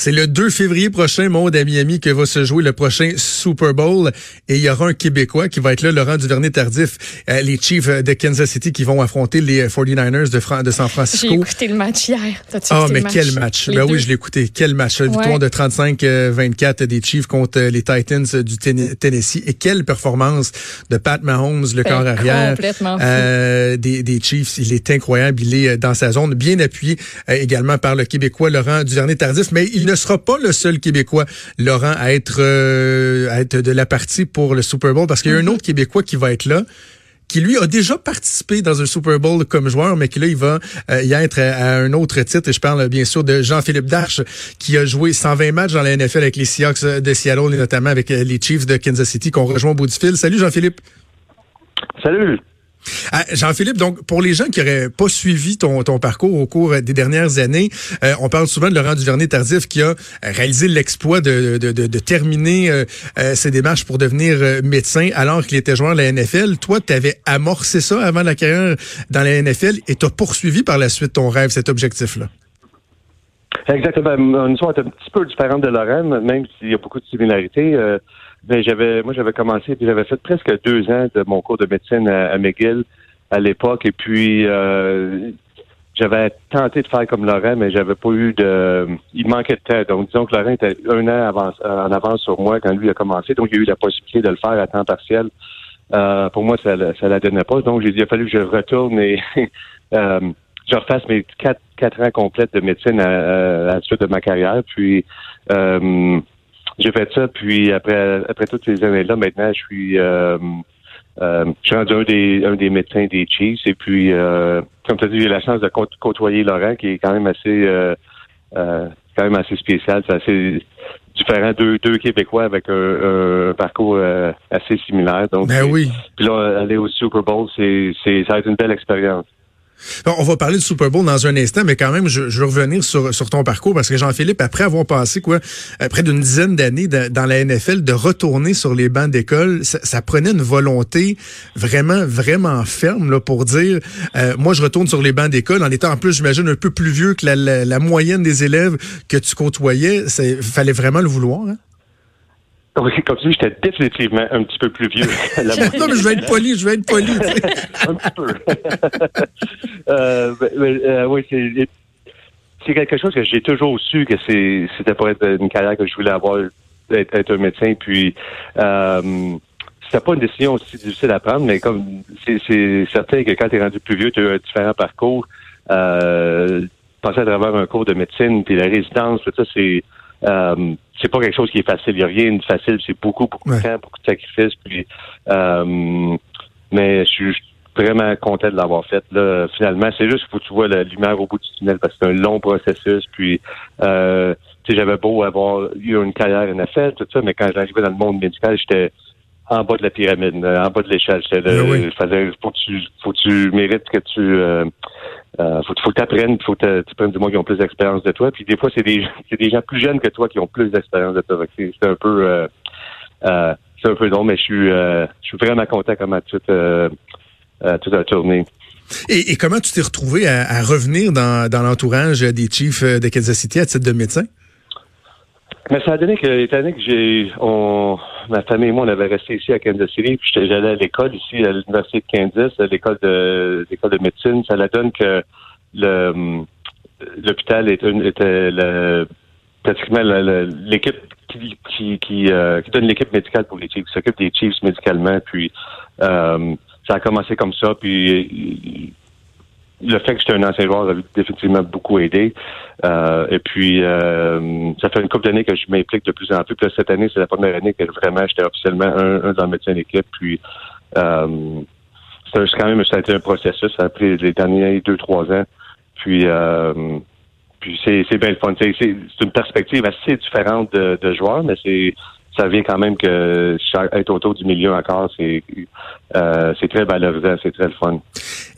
C'est le 2 février prochain, monde à Miami, que va se jouer le prochain Super Bowl. Et il y aura un Québécois qui va être là, Laurent Duvernay-Tardif, euh, les Chiefs de Kansas City qui vont affronter les 49ers de, de San Francisco. J'ai écouté le match hier. Ah, mais quel match? Ben oui, je l'ai écouté. Quel match? Ouais. Victoire de 35-24 des Chiefs contre les Titans du Tennessee. Et quelle performance de Pat Mahomes, le corps arrière euh, des, des Chiefs. Il est incroyable. Il est dans sa zone, bien appuyé euh, également par le Québécois Laurent Duvernay-Tardif. Mais il ne sera pas le seul Québécois, Laurent, à être, euh, à être de la partie pour le Super Bowl, parce qu'il y a un autre Québécois qui va être là qui lui a déjà participé dans un Super Bowl comme joueur, mais qui là, il va euh, y être à, un autre titre. Et je parle bien sûr de Jean-Philippe Darche, qui a joué 120 matchs dans la NFL avec les Seahawks de Seattle et notamment avec euh, les Chiefs de Kansas City qu'on rejoint au bout du fil. Salut Jean-Philippe. Salut. Ah, Jean-Philippe, donc pour les gens qui n'auraient pas suivi ton, parcours au cours des dernières années, euh, on parle souvent de Laurent Duvernay-Tardif qui a réalisé l'exploit de, terminer euh, euh, ses démarches pour devenir médecin alors qu'il était joueur de la NFL. Toi, tu avais amorcé ça avant la carrière dans la NFL et tu as poursuivi par la suite ton rêve, cet objectif-là? Exactement. Histoire est un petit peu différente de Laurent, même s'il y a beaucoup de similarités. Ben, j'avais, moi, j'avais commencé, puis j'avais fait presque deux ans de mon cours de médecine à, McGill à l'époque, et puis euh, j'avais tenté de faire comme Laurent, mais j'avais pas eu de. Il manquait de temps. Donc, disons que Laurent était un an en avance sur moi quand lui a commencé, donc j'ai eu la possibilité de le faire à temps partiel. Euh, pour moi, ça, ça la donnait pas. Donc, j'ai dit, il a fallu que je retourne et euh, je refasse mes quatre, quatre ans complètes de médecine à, à, la suite de ma carrière. Puis, euh, j'ai fait ça, puis après après toutes ces années-là, maintenant, je suis euh, euh, je suis rendu un des un des médecins des Chiefs. Et puis, euh, comme tu as dit, j'ai la chance de côtoyer Laurent, qui est quand même assez euh, euh, quand même assez spécial. C'est assez différent. Deux, deux Québécois avec un, un parcours euh, assez similaire. Donc, ben oui. Puis là, aller au Super Bowl, c'est, c'est ça va être une belle expérience. On va parler du Super Bowl dans un instant, mais quand même, je, je veux revenir sur, ton parcours parce que Jean-Philippe, après avoir passé quoi, près d'une dizaine d'années dans la NFL, de retourner sur les bancs d'école, ça, prenait une volonté vraiment, vraiment ferme là, pour dire, euh, moi, je retourne sur les bancs d'école en étant en plus, j'imagine, un peu plus vieux que la moyenne des élèves que tu côtoyais. Il fallait vraiment le vouloir. Hein? Oui, comme tu dis, j'étais définitivement un petit peu plus vieux. non, mais je vais être poli, je vais être poli. un petit peu. euh, mais, euh, oui, c'est, c'est quelque chose que j'ai toujours su que c'est, c'était pour être une carrière que je voulais avoir, être, être un médecin. Puis, euh, c'était pas une décision aussi difficile à prendre, mais comme c'est, c'est certain que quand tu es rendu plus vieux, tu as un différent parcours. Euh, passer à travers un cours de médecine, puis la résidence, tout ça, c'est euh, c'est pas quelque chose qui est facile. Il n'y a rien de facile. C'est beaucoup, beaucoup de temps, beaucoup de sacrifices. Puis, euh, mais je suis vraiment content de l'avoir fait. Là, finalement, c'est juste qu'il faut que tu vois la lumière au bout du tunnel parce que c'est un long processus. Puis, euh, tu sais, j'avais beau avoir eu une carrière NFL, tout ça, mais quand j'arrivais dans le monde médical, j'étais en bas de la pyramide, en bas de l'échelle. J'étais oui. faut que tu, faut que tu mérites que tu, euh, euh, faut, faut apprennes, faut que tu prennes du monde qui ont plus d'expérience de toi. Puis des fois, c'est des, c'est des gens plus jeunes que toi qui ont plus d'expérience de toi. C'est, un peu, euh, euh, c'est un peu long, mais je suis, euh, je suis vraiment content comment tout, euh, tout a tourné. Et, et, comment tu t'es retrouvé à, à revenir dans, dans l'entourage des Chiefs de Kansas City à titre de médecin? Mais ça a donné que, étant donné que j'ai, on, ma famille et moi, on avait resté ici à Kansas City, puis j'allais à l'école ici, à l'université de Kansas, à l'école de, l'école de médecine. Ça la donne que le, l'hôpital était, était le, pratiquement l'équipe qui, qui, qui, euh, qui donne l'équipe médicale pour les Chiefs, qui s'occupe des Chiefs médicalement, puis euh, ça a commencé comme ça, puis le fait que j'étais un ancien joueur a définitivement beaucoup aidé. Euh, et puis, euh, ça fait une couple d'années que je m'implique de plus en plus. Puis cette année, c'est la première année que vraiment j'étais officiellement un, un dans le médecin d'équipe. Puis, euh, c'est quand même ça a été un processus. Ça a pris les derniers deux, trois ans. Puis, euh, puis c'est bien le fun. C'est une perspective assez différente de, de joueur, mais c'est ça vient quand même que être autour du milieu encore, c'est euh, c'est très valorisant, c'est très le fun.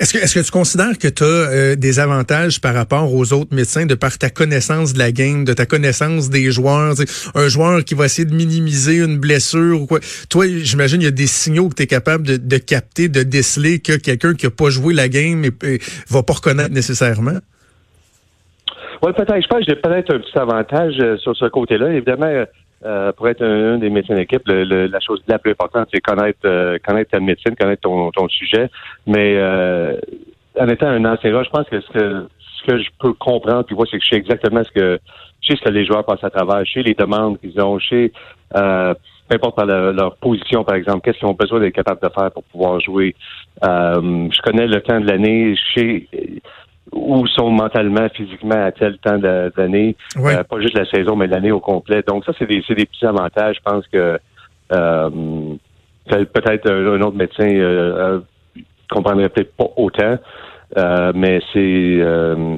Est-ce que, tu considères que tu as des avantages par rapport aux autres médecins de par ta connaissance de la game, de ta connaissance des joueurs? Un joueur qui va essayer de minimiser une blessure ou quoi. Toi, j'imagine il y a des signaux que tu es capable de, capter, de déceler que quelqu'un qui a pas joué la game et, et va pas reconnaître nécessairement? Oui, peut-être. Je pense que j'ai peut-être un petit avantage euh, sur ce côté-là. Évidemment, euh, pour être un, un des médecins d'équipe, la chose la plus importante, c'est connaître euh, connaître ta médecine, connaître ton, ton sujet. Mais euh, en étant un ancien joueur, je pense que ce que ce que je peux comprendre, puis voir, c'est que je sais exactement ce que je sais ce que les joueurs passent à travers, je sais les demandes qu'ils ont, je sais euh, peu importe par leur, position, par exemple, qu'est-ce qu'ils ont besoin d'être capables de faire pour pouvoir jouer. Euh, je connais le temps de l'année, où sont mentalement, physiquement à tel temps d'année. Ouais. Euh, pas juste la saison, mais l'année au complet. Donc ça, c'est des, des petits avantages. Je pense que euh, peut-être un, un autre médecin euh, euh, comprendrait peut-être pas autant, euh, mais c'est, euh,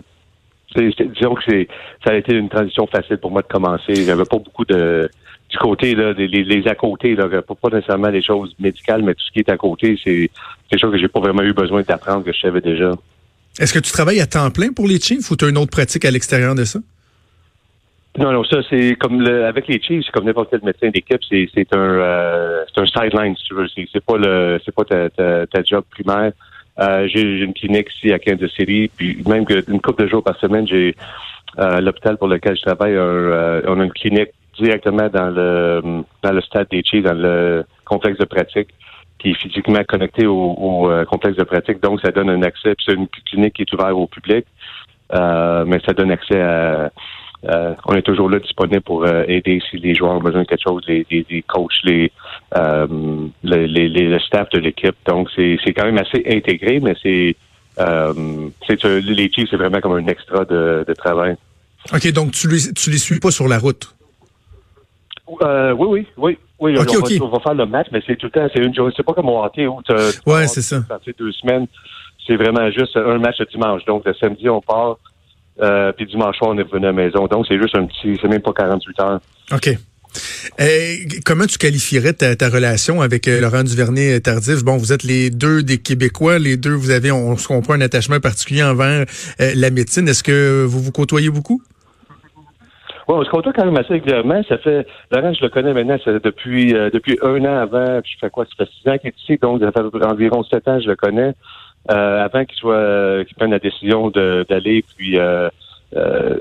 disons que c'est ça a été une transition facile pour moi de commencer. J'avais pas beaucoup de du côté là, des les, les à côté là, pas, pas nécessairement les choses médicales, mais tout ce qui est à côté, c'est quelque chose que j'ai pas vraiment eu besoin d'apprendre que je savais déjà. Est-ce que tu travailles à temps plein pour les Chiefs ou tu as une autre pratique à l'extérieur de ça? Non, non, ça c'est comme le, avec les Chiefs, c'est comme n'importe quel médecin d'équipe, c'est c'est un euh, un sideline si tu veux. C'est c'est pas le c'est pas ta, ta, job primaire. Euh, j'ai une clinique ici à Kansas City, puis même que une couple de jours par semaine, j'ai euh, l'hôpital pour lequel je travaille, on a une clinique directement dans le dans le stade des Chiefs, dans le complexe de pratique, qui est physiquement connecté au, euh, complexe de pratique. Donc, ça donne un accès. Puis c'est une clinique qui est ouverte au public, euh, mais ça donne accès à on est toujours là disponible pour euh, aider si les joueurs ont besoin de quelque chose, les, coachs, les, les, le staff de l'équipe. Donc c'est quand même assez intégré, mais c'est c'est les Chiefs, c'est vraiment comme un extra de, de travail. OK, donc tu les, tu les suis pas sur la route? Euh, oui, oui, oui. Oui, on. Va, on va faire le match, mais c'est tout le temps, c'est une journée. C'est pas comme au hockey où tu Ouais, c'est ça. deux semaines. C'est vraiment juste un match le dimanche. Donc le samedi, on part, euh, puis dimanche soir, on est revenu à la maison. Donc c'est juste un petit, c'est même pas 48 heures. OK. Euh, comment tu qualifierais ta, ta relation avec euh, Laurent Duvernay Tardif? Bon, vous êtes les deux des Québécois, les deux, vous avez, on se comprend, un attachement particulier envers euh, la médecine. Est-ce que vous vous côtoyez beaucoup? Oui, on se quand même assez régulièrement. Ça fait Laurent, je le connais maintenant, c'est depuis euh, depuis un an avant. Puis je fais quoi? Ça fait six ans qu'il est ici, donc ça fait environ sept ans, je le connais. Euh, avant qu'il soit euh, qu'il prenne la décision d'aller puis euh, euh,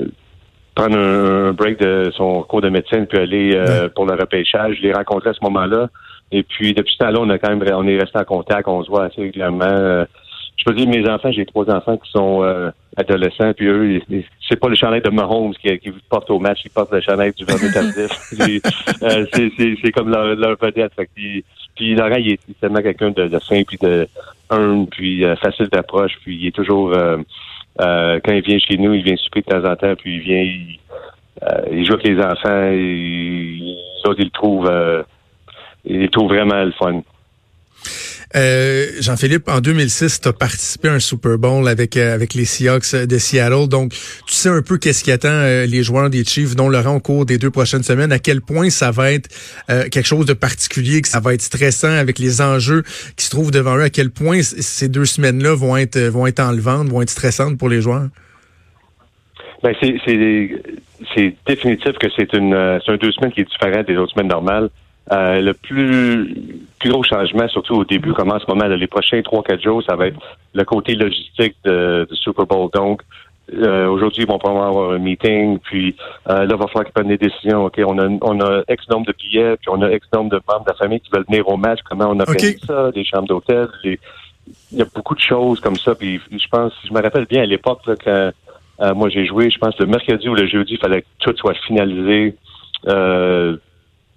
prendre un, un break de son cours de médecine puis aller euh, pour le repêchage. Je l'ai rencontré à ce moment-là. Et puis depuis ce temps-là, on a quand même on est resté en contact, on se voit assez régulièrement. Je peux dire mes enfants, j'ai trois enfants qui sont euh, adolescents, puis eux, c'est pas le chandail de Mahomes qui, qui porte au match, ils portent le chandail du Vernet Tardif. C'est- euh, c'est- c'est comme leur, leur vedette. Fait puis, puis Laurent, il est tellement quelqu'un de, de fin, puis de humble, puis euh, facile d'approche, puis il est toujours euh, euh, quand il vient chez nous, il vient souper de temps en temps, puis il vient, il, euh, il joue avec les enfants, et trouvent, euh, ils le trouvent vraiment le fun. Euh, Jean-Philippe, en 2006, tu as participé à un Super Bowl avec euh, avec les Seahawks de Seattle. Donc, tu sais un peu qu'est-ce qui attend euh, les joueurs des Chiefs, dont Laurent, au cours des deux prochaines semaines, à quel point ça va être euh, quelque chose de particulier, que ça va être stressant avec les enjeux qui se trouvent devant eux, à quel point ces deux semaines-là vont être euh, vont être enlevantes, vont être stressantes pour les joueurs? Ben c'est définitif que c'est une euh, c'est un deux semaines qui est différent des autres semaines normales. Euh, le plus plus gros changement, surtout au début, comme en ce moment, là, les prochains trois quatre jours, ça va être le côté logistique de, du Super Bowl. Donc euh, aujourd'hui, ils vont probablement avoir un meeting, puis euh, là, il va falloir qu'ils prennent des décisions. OK, on a on a X nombre de billets, puis on a X nombre de membres de la famille qui veulent venir au match. Comment on organise ça, des chambres d'hôtel, les- il y a beaucoup de choses comme ça. Puis je pense, je me rappelle bien à l'époque quand euh, moi, j'ai joué, je pense, le mercredi ou le jeudi, il fallait que tout soit finalisé. Euh,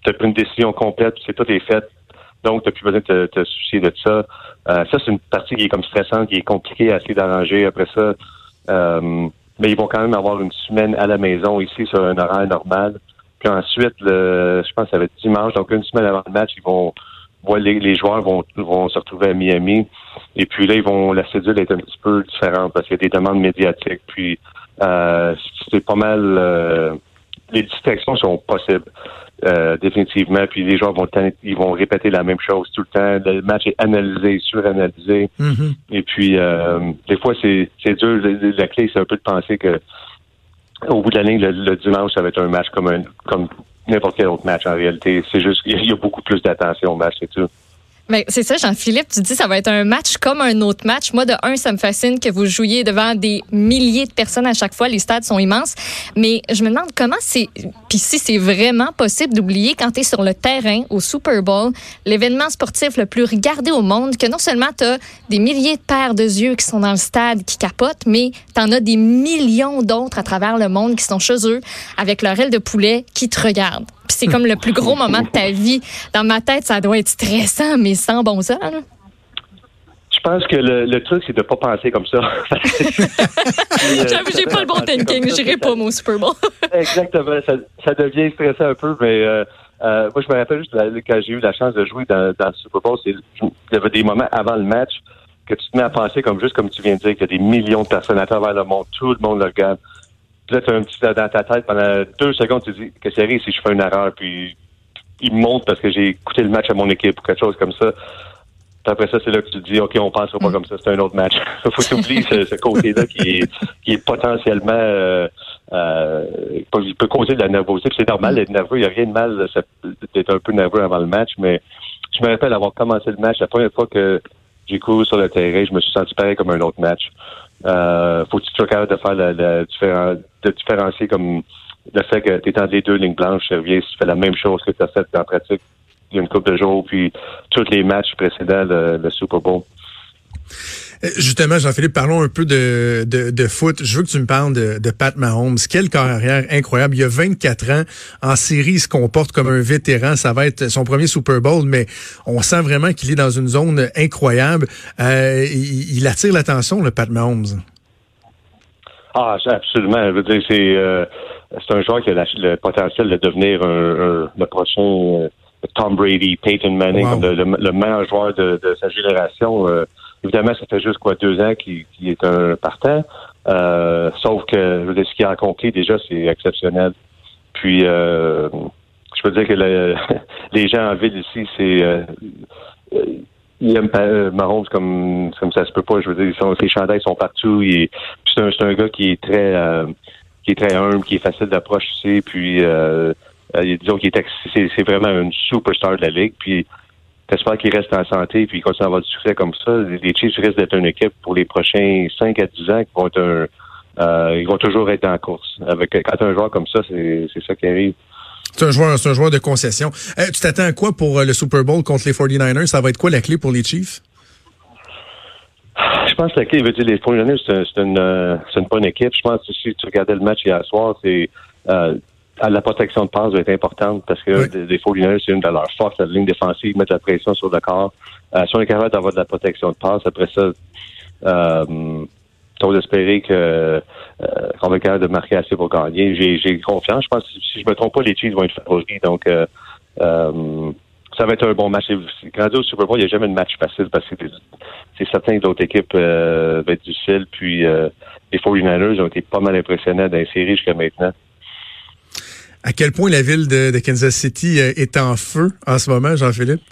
tu as pris une décision complète, c'est tout est fait. Donc, tu n'as plus besoin de te, te soucier de ça. Euh, ça, c'est une partie qui est comme stressante, qui est compliquée à essayer d'arranger. Après ça, euh, mais ils vont quand même avoir une semaine à la maison ici sur un horaire normal. Puis ensuite, le, je pense que ça va être dimanche, donc une semaine avant le match, ils vont les, les joueurs vont, vont se retrouver à Miami. Et puis là, ils vont la cédule est un petit peu différente parce qu'il y a des demandes médiatiques. Puis euh, c'est pas mal. Les distractions sont possibles. euh, définitivement, puis les joueurs vont ils vont répéter la même chose tout le temps. Le match est analysé, suranalysé. Mhm. Et puis, euh, des fois, c'est dur. La clé, c'est un peu de penser que au bout de la ligne, le, le dimanche, ça va être un match comme un, comme n'importe quel autre match en réalité. C'est juste qu'il y a beaucoup plus d'attention au match, c'est tout. Ben, c'est ça, Jean-Philippe, tu dis ça va être un match comme un autre match. Moi, de un, ça me fascine que vous jouiez devant des milliers de personnes à chaque fois. Les stades sont immenses. Mais je me demande comment c'est, puis si c'est vraiment possible d'oublier quand tu es sur le terrain au Super Bowl, l'événement sportif le plus regardé au monde, que non seulement tu as des milliers de paires de yeux qui sont dans le stade, qui capotent, mais tu en as des millions d'autres à travers le monde qui sont chez eux avec leur aile de poulet qui te regardent. Puis c'est comme le plus gros moment de ta vie. Dans ma tête, ça doit être stressant, mais sans bon sens. là. Je pense que le, le truc, c'est de pas penser comme ça. J'avoue, j'ai pas le bon thinking. J'irai pas mon Super Bowl. Exactement. Ça, ça devient stressant un peu, mais euh, euh, moi, je me rappelle juste quand j'ai eu la chance de jouer dans, dans le Super Bowl, il y avait des moments avant le match que tu te mets à penser, comme juste comme tu viens de dire, qu'il y a des millions de personnes à travers le monde, tout le monde le regarde. As un petit dans ta tête pendant deux secondes, tu te dis que c'est arrive si je fais une erreur, puis il me monte parce que j'ai écouté le match à mon équipe ou quelque chose comme ça. Puis après ça, c'est là que tu te dis, OK, on pensera pas comme ça, c'est un autre match. faut t'oublier ce, ce côté-là qui est, qui est potentiellement, euh, euh, il peut causer de la nervosité. Puis c'est normal d'être nerveux, il n'y a rien de mal d'être un peu nerveux avant le match, mais je me rappelle avoir commencé le match, la première fois que j'ai couru sur le terrain, je me suis senti pareil comme un autre match. Euh, faut que tu sois capable de faire la, la différen- de différencier comme le fait que tu entre les deux lignes blanches, si tu fais la même chose que tu as fait en pratique il y a une couple de jours, puis tous les matchs précédents, le, le Super Bowl. Euh, Justement, Jean-Philippe, parlons un peu de, de, de foot. Je veux que tu me parles de, de Pat Mahomes. Quelle carrière incroyable. Il y a 24 ans. En série, il se comporte comme un vétéran. Ça va être son premier Super Bowl, mais on sent vraiment qu'il est dans une zone incroyable. Euh, il, il attire l'attention, le Pat Mahomes. Ah, absolument. Je veux dire, c'est euh, c'est un joueur qui a la- le potentiel de devenir un, un- le prochain euh, Tom Brady, Peyton Manning, Wow. comme le, le- le meilleur joueur de, de sa génération. Euh, évidemment, ça fait juste quoi deux ans qu'il est un partant. Euh, sauf que je veux dire, ce qu'il a accompli déjà, c'est exceptionnel. Puis euh, je peux dire que le- les gens en ville ici, c'est euh, ils aiment euh, Mahomes comme comme ça se peut pas. Je veux dire, sont, ses chandails sont partout. C'est un, un gars qui est très euh, qui est très humble, qui est facile d'approche aussi. Puis euh, disons qu'il est c'est vraiment une superstar de la ligue. Puis j'espère qu'il reste en santé puis qu'il continue à avoir du succès comme ça. Les Chiefs risquent d'être une équipe pour les prochains 5 à 10 ans qui vont être un euh, ils vont toujours être la course. Avec quand un joueur comme ça, c'est, ça qui arrive. C'est un joueur, c'est un joueur de concession. Euh, tu t'attends à quoi pour euh, le Super Bowl contre les 49ers? Ça va être quoi la clé pour les Chiefs? Je pense que la clé, veut dire, les 49ers, c'est, un- c'est une, euh, c'est une bonne équipe. Je pense que si tu regardais le match hier soir, c'est euh, la protection de passe va être importante parce que Oui. les, les 49ers, c'est une de leurs forces, la ligne défensive, mettre la pression sur le corps. Euh, si on est capable d'avoir de la protection de passe, après ça, euh, j'ose espérer que euh, qu'on va être capable de marquer assez pour gagner. J'ai, j'ai confiance. Je pense que si je me trompe pas, les Chiefs vont être favoris. Donc euh, euh, ça va être un bon match. Quand au Super Bowl, il n'y a jamais de match facile parce que c'est certain que d'autres équipes euh, vont être difficiles. Puis euh, les 49ers ont été pas mal impressionnants dans les séries jusqu'à maintenant. À quel point la ville de, Kansas City euh, est en feu en ce moment, Jean-Philippe?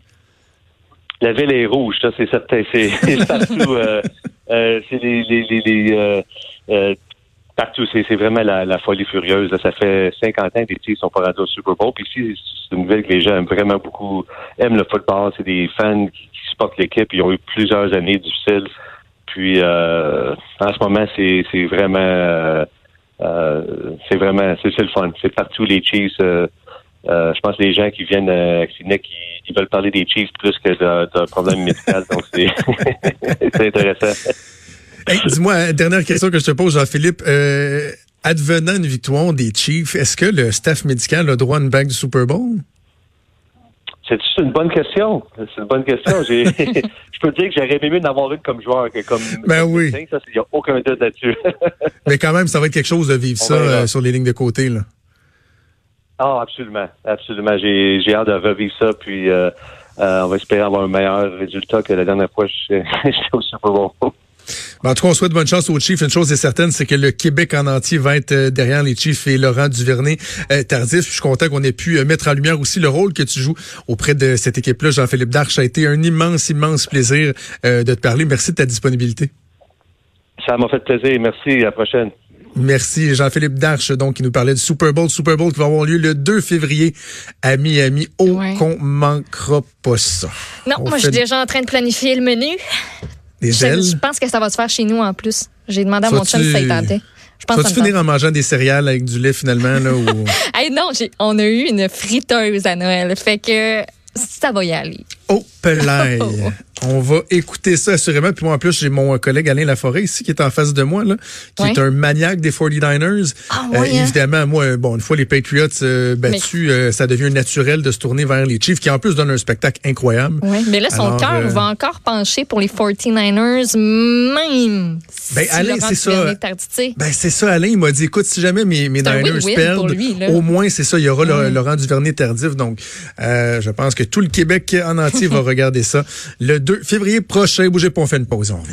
La ville est rouge, ça c'est certain. C'est partout. euh, euh, c'est les, les, partout. C'est vraiment la, folie furieuse. Ça fait 50 ans que les Chiefs sont pas rendus au Super Bowl. Puis ici, c'est une ville que les gens aiment vraiment beaucoup, aiment le football. C'est des fans qui, qui supportent l'équipe. Ils ont eu plusieurs années difficiles. Puis en ce moment, c'est vraiment c'est vraiment c'est le fun. C'est partout les Chiefs. euh, euh, je pense que les gens qui viennent euh, à Clinique, ils, veulent parler des Chiefs plus que d'un problème médical. Donc, c'est c'est intéressant. Hey, Dis-moi, dernière question que je te pose, Jean-Philippe. Euh, advenant une victoire des Chiefs, est-ce que le staff médical a droit à une bague du Super Bowl? C'est une bonne question? C'est une bonne question. Je peux te dire que j'aurais aimé mieux d'en avoir une comme joueur que comme. Ben oui. Ça, il n'y a aucun doute là-dessus. Mais quand même, ça va être quelque chose de vivre On ça euh, sur les lignes de côté. Là. Ah, absolument. Absolument. J'ai hâte de revivre ça. Puis, euh, euh, on va espérer avoir un meilleur résultat que la dernière fois que j'étais au Super Bowl. Ben, en tout cas, on souhaite bonne chance aux Chiefs. Une chose est certaine, c'est que le Québec en entier va être euh, derrière les Chiefs et Laurent Duvernay euh, tardif. Je suis content qu'on ait pu euh, mettre en lumière aussi le rôle que tu joues auprès de cette équipe-là. Jean-Philippe Darche, ça a été un immense, immense plaisir de te parler. Merci de ta disponibilité. Ça m'a fait plaisir. Merci. À la prochaine. Merci Jean-Philippe Darche, donc, qui nous parlait du Super Bowl. Super Bowl qui va avoir lieu le 2 février à Miami. Oh, Ouais. qu'on manquera pas ça. Non, On moi, je suis déjà en train de planifier le menu. Des Je, ailes? je pense que ça va se faire chez nous en plus. J'ai demandé à mon chum si ça y tentait. Je pense Vas-tu finir en mangeant des céréales avec du lait finalement? Là, ou... Hey, non, on a eu une friteuse à Noël. Fait que ça va y aller. Oh. On va écouter ça assurément. Puis moi, en plus, j'ai mon collègue Alain Laforêt ici qui est en face de moi, là, qui est un maniaque des 49ers. Ah, ouais, hein? évidemment, moi, bon, une fois les Patriots euh, battus, euh, ça devient naturel de se tourner vers les Chiefs, qui en plus donnent un spectacle incroyable. Mais là, son cœur euh, va encore pencher pour les 49ers, même Ben, si Alain, c'est ça. Ben c'est ça, Alain. Il m'a dit, écoute, si jamais mes, mes Niners perdent, lui, au moins c'est ça, il y aura le- Laurent Duvernay tardif. Donc, euh, je pense que tout le Québec en entier va regarder ça le 2 février prochain. Bougez pas, on fait une pause, on revient.